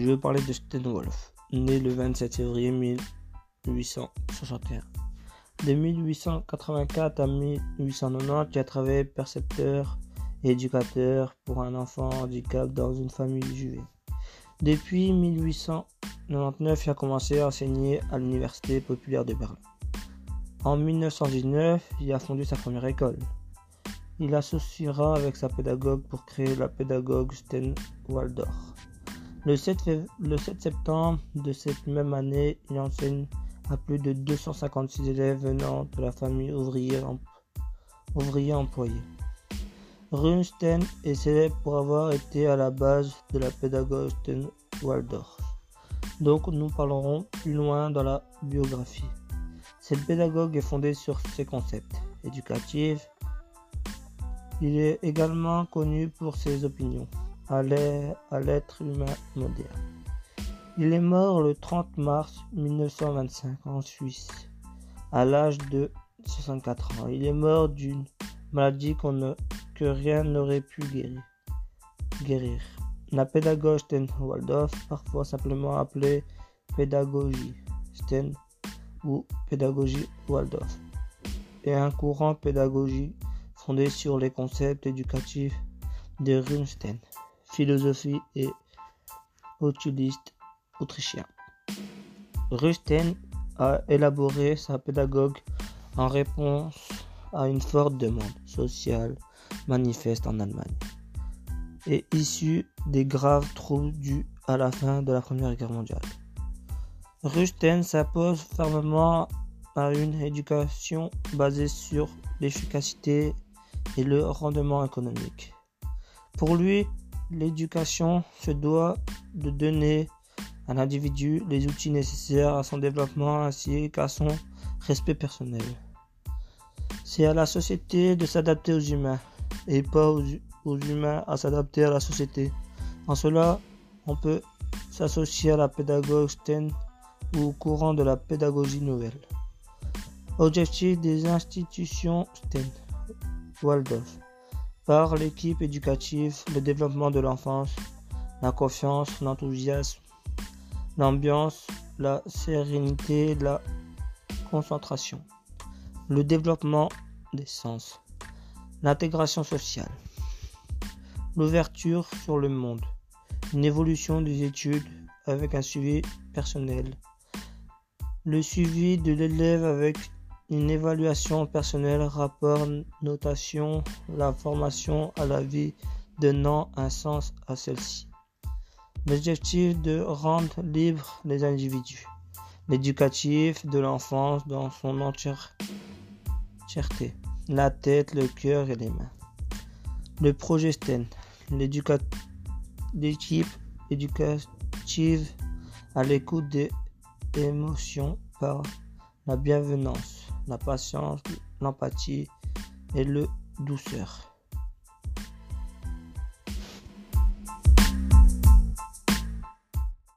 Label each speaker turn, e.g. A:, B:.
A: je vais parler de Sten Wolf, né le 27 février 1861. De 1884 à 1890, il a travaillé percepteur et éducateur pour un enfant handicap dans une famille juive. Depuis 1899, il a commencé à enseigner à l'Université populaire de Berlin. En 1919, il a fondé sa première école. Il associera avec sa pédagogue pour créer la pédagogue Sten Waldorf. Le 7, le 7 septembre de cette même année, il enseigne à plus de 256 élèves venant de la famille ouvrière, employé. Runstein est célèbre pour avoir été à la base de la pédagogie Waldorf. Donc nous parlerons plus loin dans la biographie. Cette pédagogue est fondée sur ses concepts éducatifs. Il est également connu pour ses opinions à l'être humain moderne. Il est mort le 30 mars 1925 en Suisse, à l'âge de 64 ans. Il est mort d'une maladie qu'on que rien n'aurait pu guérir. La pédagogie Sten Waldorf, parfois simplement appelée pédagogie Sten ou pédagogie Waldorf, est un courant pédagogique fondé sur les concepts éducatifs de Runstein, philosophie et utiliste autrichien. Runstein a élaboré sa pédagogue en réponse à une forte demande sociale manifeste en Allemagne et issu des graves troubles dus à la fin de la Première Guerre mondiale. Rusten s'impose fermement à une éducation basée sur l'efficacité et le rendement économique. Pour lui, l'éducation se doit de donner à l'individu les outils nécessaires à son développement ainsi qu'à son respect personnel. C'est à la société de s'adapter aux humains et pas aux, humains à s'adapter à la société. En cela, on peut s'associer à la pédagogie Sten ou au courant de la pédagogie nouvelle. Objectif des institutions Sten, Waldorf, par l'équipe éducative, le développement de l'enfance, la confiance, l'enthousiasme, l'ambiance, la sérénité, la concentration, le développement des sens, L'intégration sociale. L'ouverture sur le monde. Une évolution des études avec un suivi personnel. Le suivi de l'élève avec une évaluation personnelle, rapport, notation, la formation à la vie donnant un sens à celle-ci. L'objectif de rendre libres les individus. L'éducatif de l'enfance dans son entièreté la tête, le cœur et les mains. Le projet STEN, l'équipe éducative à l'écoute des émotions par la bienvenance, la patience, l'empathie et le douceur.